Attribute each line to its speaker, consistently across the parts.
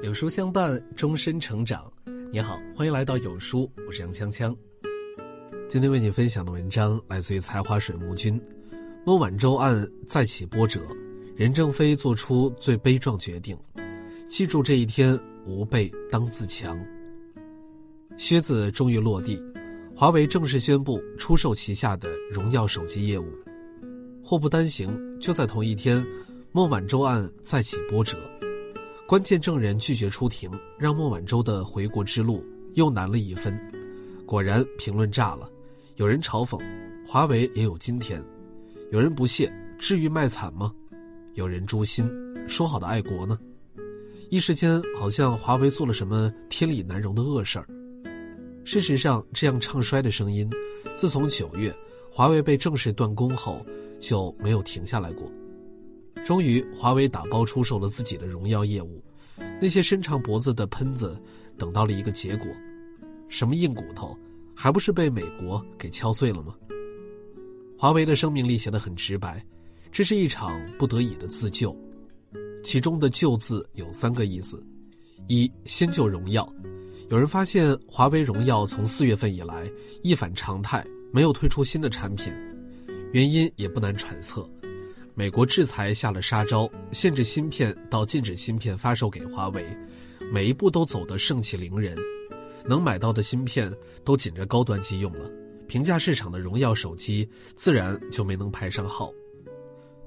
Speaker 1: 有书相伴，终身成长。你好，欢迎来到有书，我是杨锵锵。今天为你分享的文章来自于才华水木君。孟晚舟案再起波折，任正非做出最悲壮决定。记住这一天，吾辈当自强。靴子终于落地，华为正式宣布出售旗下的荣耀手机业务。祸不单行，就在同一天，孟晚舟案再起波折。关键证人拒绝出庭，让孟晚舟的回国之路又难了一分。果然，评论炸了，有人嘲讽：“华为也有今天。”有人不屑：“至于卖惨吗？”有人诛心：“说好的爱国呢？”一时间，好像华为做了什么天理难容的恶事儿。事实上，这样唱衰的声音，自从九月华为被正式断供后，就没有停下来过。终于，华为打包出售了自己的荣耀业务，那些伸长脖子的喷子等到了一个结果：什么硬骨头，还不是被美国给敲碎了吗？华为的声明里写得很直白，这是一场不得已的自救，其中的“救”字有三个意思：一、先救荣耀。有人发现华为荣耀从四月份以来一反常态，没有推出新的产品，原因也不难揣测。美国制裁下了杀招，限制芯片到禁止芯片发售给华为，每一步都走得盛气凌人，能买到的芯片都紧着高端机用了，平价市场的荣耀手机自然就没能排上号。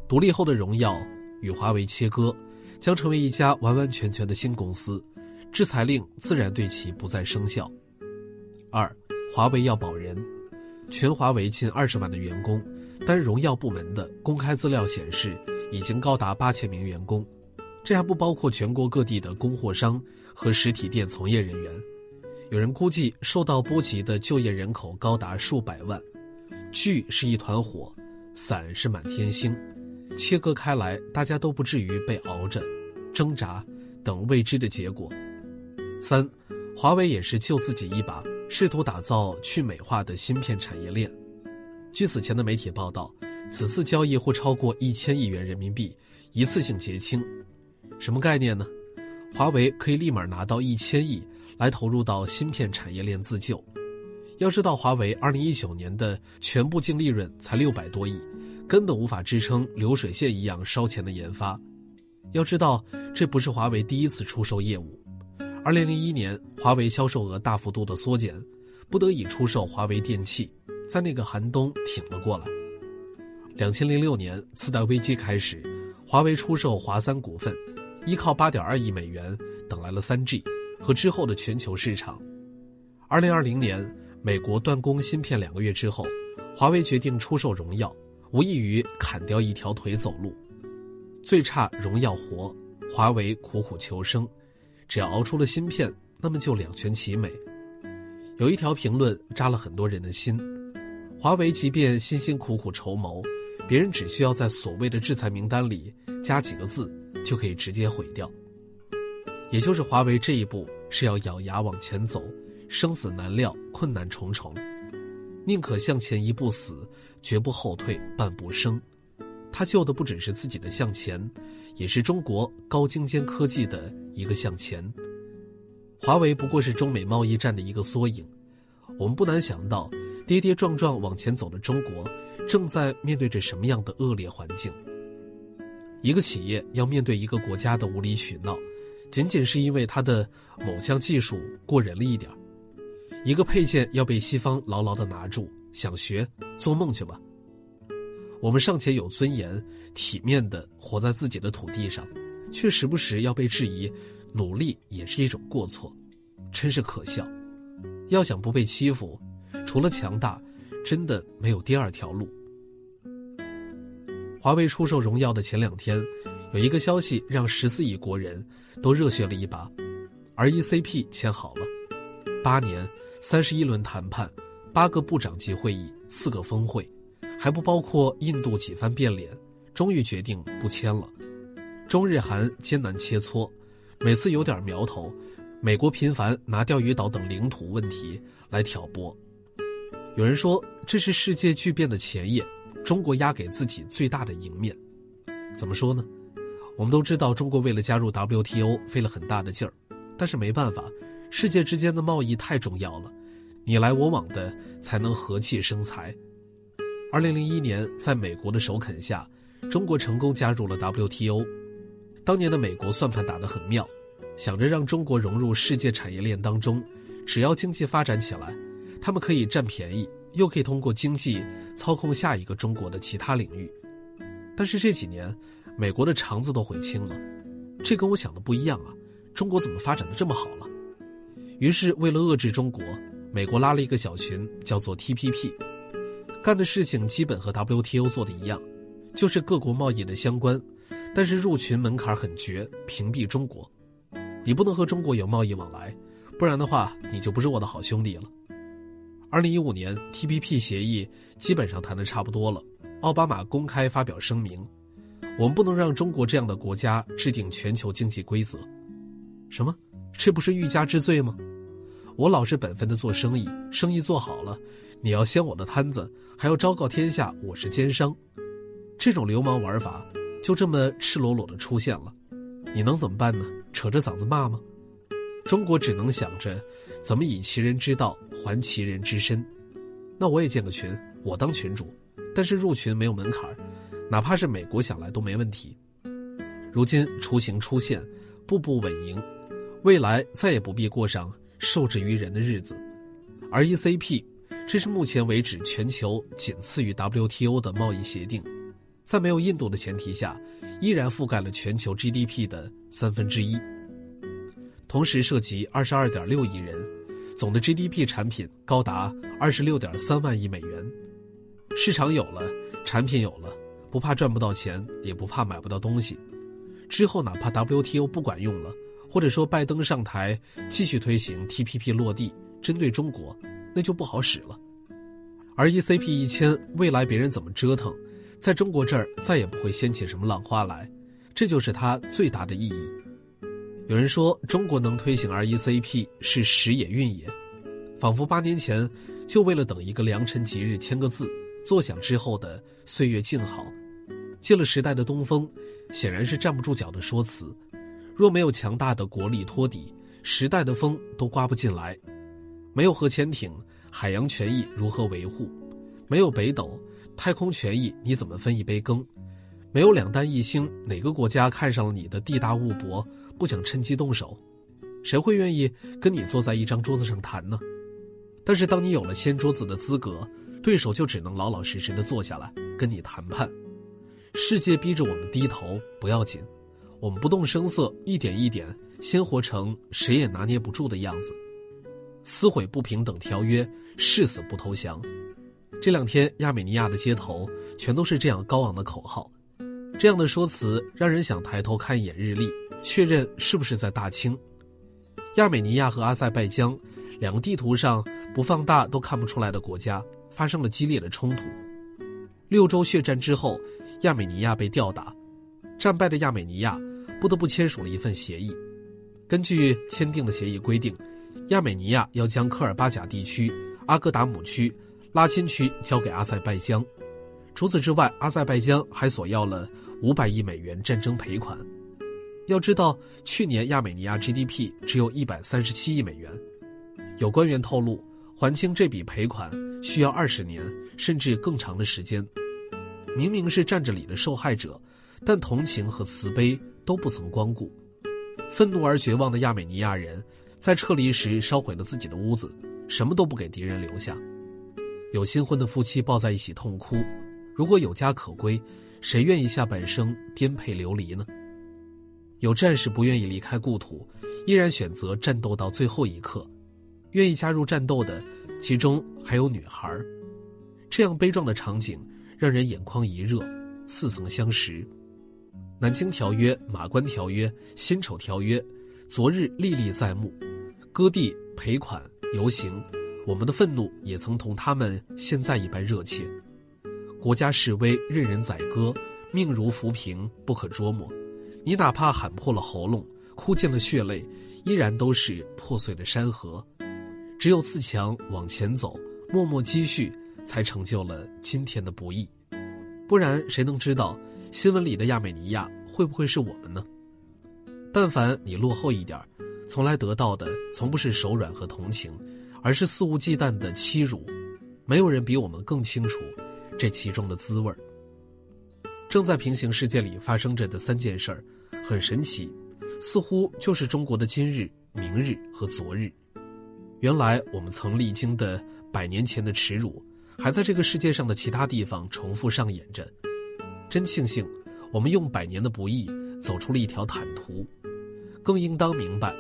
Speaker 1: 独立后的荣耀与华为切割，将成为一家完完全全的新公司，制裁令自然对其不再生效。二，华为要保人，全华为近二十万的员工。单荣耀部门的公开资料显示，已经高达八千名员工，这还不包括全国各地的供货商和实体店从业人员。有人估计，受到波及的就业人口高达数百万。聚是一团火，散是满天星，切割开来，大家都不至于被熬着、挣扎等未知的结果。三，华为也是救自己一把，试图打造去美化的芯片产业链。据此前的媒体报道，此次交易或超过一千亿元人民币，一次性结清，什么概念呢？华为可以立马拿到一千亿来投入到芯片产业链自救。要知道，华为二零一九年的全部净利润才六百多亿，根本无法支撑流水线一样烧钱的研发。要知道，这不是华为第一次出售业务。二零零一年，华为销售额大幅度的缩减，不得已出售华为电器。在那个寒冬挺了过来。两千零六年次贷危机开始，华为出售华三股份，依靠八点二亿美元等来了三 G 和之后的全球市场。二零二零年美国断供芯片两个月之后，华为决定出售荣耀，无异于砍掉一条腿走路。最差荣耀活，华为苦苦求生，只要熬出了芯片，那么就两全其美。有一条评论扎了很多人的心。华为即便辛辛苦苦筹谋，别人只需要在所谓的制裁名单里加几个字，就可以直接毁掉。也就是华为这一步是要咬牙往前走，生死难料，困难重重，宁可向前一步死，绝不后退半步生。他救的不只是自己的向前，也是中国高精尖科技的一个向前。华为不过是中美贸易战的一个缩影，我们不难想到。跌跌撞撞往前走的中国，正在面对着什么样的恶劣环境？一个企业要面对一个国家的无理取闹，仅仅是因为它的某项技术过人了一点一个配件要被西方牢牢的拿住，想学做梦去吧。我们尚且有尊严、体面的活在自己的土地上，却时不时要被质疑，努力也是一种过错，真是可笑。要想不被欺负。除了强大，真的没有第二条路。华为出售荣耀的前两天，有一个消息让十四亿国人都热血了一把，RCEP 签好了，八年三十一轮谈判，八个部长级会议，四个峰会，还不包括印度几番变脸，终于决定不签了。中日韩艰难切磋，每次有点苗头，美国频繁拿钓鱼岛等领土问题来挑拨。有人说这是世界巨变的前夜，中国压给自己最大的赢面。怎么说呢？我们都知道，中国为了加入 WTO 费了很大的劲儿，但是没办法，世界之间的贸易太重要了，你来我往的才能和气生财。二零零一年，在美国的首肯下，中国成功加入了 WTO。当年的美国算盘打得很妙，想着让中国融入世界产业链当中，只要经济发展起来，他们可以占便宜，又可以通过经济操控下一个中国的其他领域。但是这几年，美国的肠子都悔青了，这跟我想的不一样啊！中国怎么发展的这么好了？于是为了遏制中国，美国拉了一个小群，叫做 TPP，干的事情基本和 WTO 做的一样，就是各国贸易的相关。但是入群门槛很绝，屏蔽中国，你不能和中国有贸易往来，不然的话你就不是我的好兄弟了。二零一五年 TPP 协议基本上谈的差不多了，奥巴马公开发表声明，我们不能让中国这样的国家制定全球经济规则。什么？这不是欲加之罪吗？我老实本分的做生意，生意做好了，你要掀我的摊子，还要昭告天下我是奸商，这种流氓玩法。就这么赤裸裸的出现了，你能怎么办呢？扯着嗓子骂吗？中国只能想着怎么以其人之道还其人之身。那我也建个群，我当群主，但是入群没有门槛，哪怕是美国想来都没问题。如今雏形出现，步步稳赢，未来再也不必过上受制于人的日子。而 ECP，这是目前为止全球仅次于 WTO 的贸易协定。在没有印度的前提下，依然覆盖了全球 GDP 的三分之一，同时涉及二十二点六亿人，总的 GDP 产品高达二十六点三万亿美元。市场有了，产品有了，不怕赚不到钱，也不怕买不到东西。之后哪怕 WTO 不管用了，或者说拜登上台继续推行 TPP 落地，针对中国，那就不好使了。而 ECP 一千，未来别人怎么折腾？在中国这儿再也不会掀起什么浪花来，这就是它最大的意义。有人说中国能推行 RECP 是时也运也，仿佛八年前就为了等一个良辰吉日签个字，坐享之后的岁月静好。借了时代的东风，显然是站不住脚的说辞。若没有强大的国力托底，时代的风都刮不进来。没有核潜艇，海洋权益如何维护？没有北斗。太空权益你怎么分一杯羹？没有两弹一星，哪个国家看上了你的地大物博，不想趁机动手？谁会愿意跟你坐在一张桌子上谈呢？但是当你有了掀桌子的资格，对手就只能老老实实的坐下来跟你谈判。世界逼着我们低头不要紧，我们不动声色，一点一点先活成谁也拿捏不住的样子。撕毁不平等条约，誓死不投降。这两天，亚美尼亚的街头全都是这样高昂的口号，这样的说辞让人想抬头看一眼日历，确认是不是在大清。亚美尼亚和阿塞拜疆两个地图上不放大都看不出来的国家发生了激烈的冲突。六周血战之后，亚美尼亚被吊打，战败的亚美尼亚不得不签署了一份协议。根据签订的协议规定，亚美尼亚要将科尔巴贾地区、阿戈达姆区。拉钦区交给阿塞拜疆，除此之外，阿塞拜疆还索要了五百亿美元战争赔款。要知道，去年亚美尼亚 GDP 只有一百三十七亿美元。有官员透露，还清这笔赔款需要二十年甚至更长的时间。明明是站着理的受害者，但同情和慈悲都不曾光顾。愤怒而绝望的亚美尼亚人，在撤离时烧毁了自己的屋子，什么都不给敌人留下。有新婚的夫妻抱在一起痛哭，如果有家可归，谁愿意下半生颠沛流离呢？有战士不愿意离开故土，依然选择战斗到最后一刻，愿意加入战斗的，其中还有女孩这样悲壮的场景让人眼眶一热，似曾相识。南京条约、马关条约、辛丑条约，昨日历历在目，割地、赔款、游行。我们的愤怒也曾同他们现在一般热切。国家示威，任人宰割，命如浮萍，不可捉摸。你哪怕喊破了喉咙，哭尽了血泪，依然都是破碎的山河。只有自强往前走，默默积蓄，才成就了今天的不易。不然，谁能知道新闻里的亚美尼亚会不会是我们呢？但凡你落后一点，从来得到的从不是手软和同情，而是肆无忌惮的欺辱。没有人比我们更清楚这其中的滋味儿。正在平行世界里发生着的三件事儿，很神奇，似乎就是中国的今日、明日和昨日。原来我们曾历经的百年前的耻辱，还在这个世界上的其他地方重复上演着。真庆幸，我们用百年的不易走出了一条坦途。更应当明白，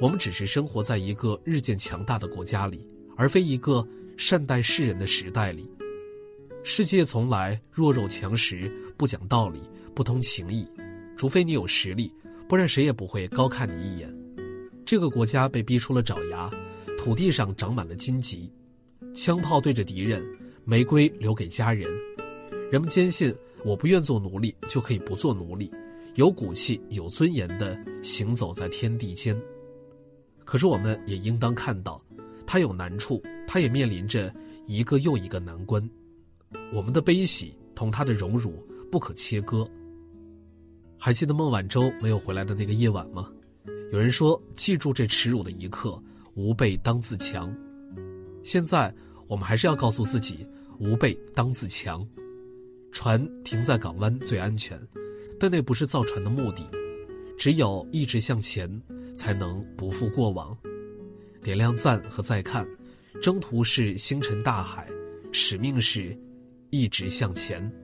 Speaker 1: 我们只是生活在一个日渐强大的国家里，而非一个善待世人的时代里。世界从来弱肉强食，不讲道理，不通情义，除非你有实力，不然谁也不会高看你一眼。这个国家被逼出了爪牙。土地上长满了荆棘，枪炮对着敌人，玫瑰留给家人。人们坚信，我不愿做奴隶，就可以不做奴隶，有骨气、有尊严的行走在天地间。可是，我们也应当看到，他有难处，他也面临着一个又一个难关。我们的悲喜同他的荣辱不可切割。还记得孟晚舟没有回来的那个夜晚吗？有人说，记住这耻辱的一刻。吾辈当自强。现在我们还是要告诉自己，吾辈当自强。船停在港湾最安全，但那不是造船的目的。只有一直向前，才能不负过往。点亮赞和再看，征途是星辰大海，使命是一直向前。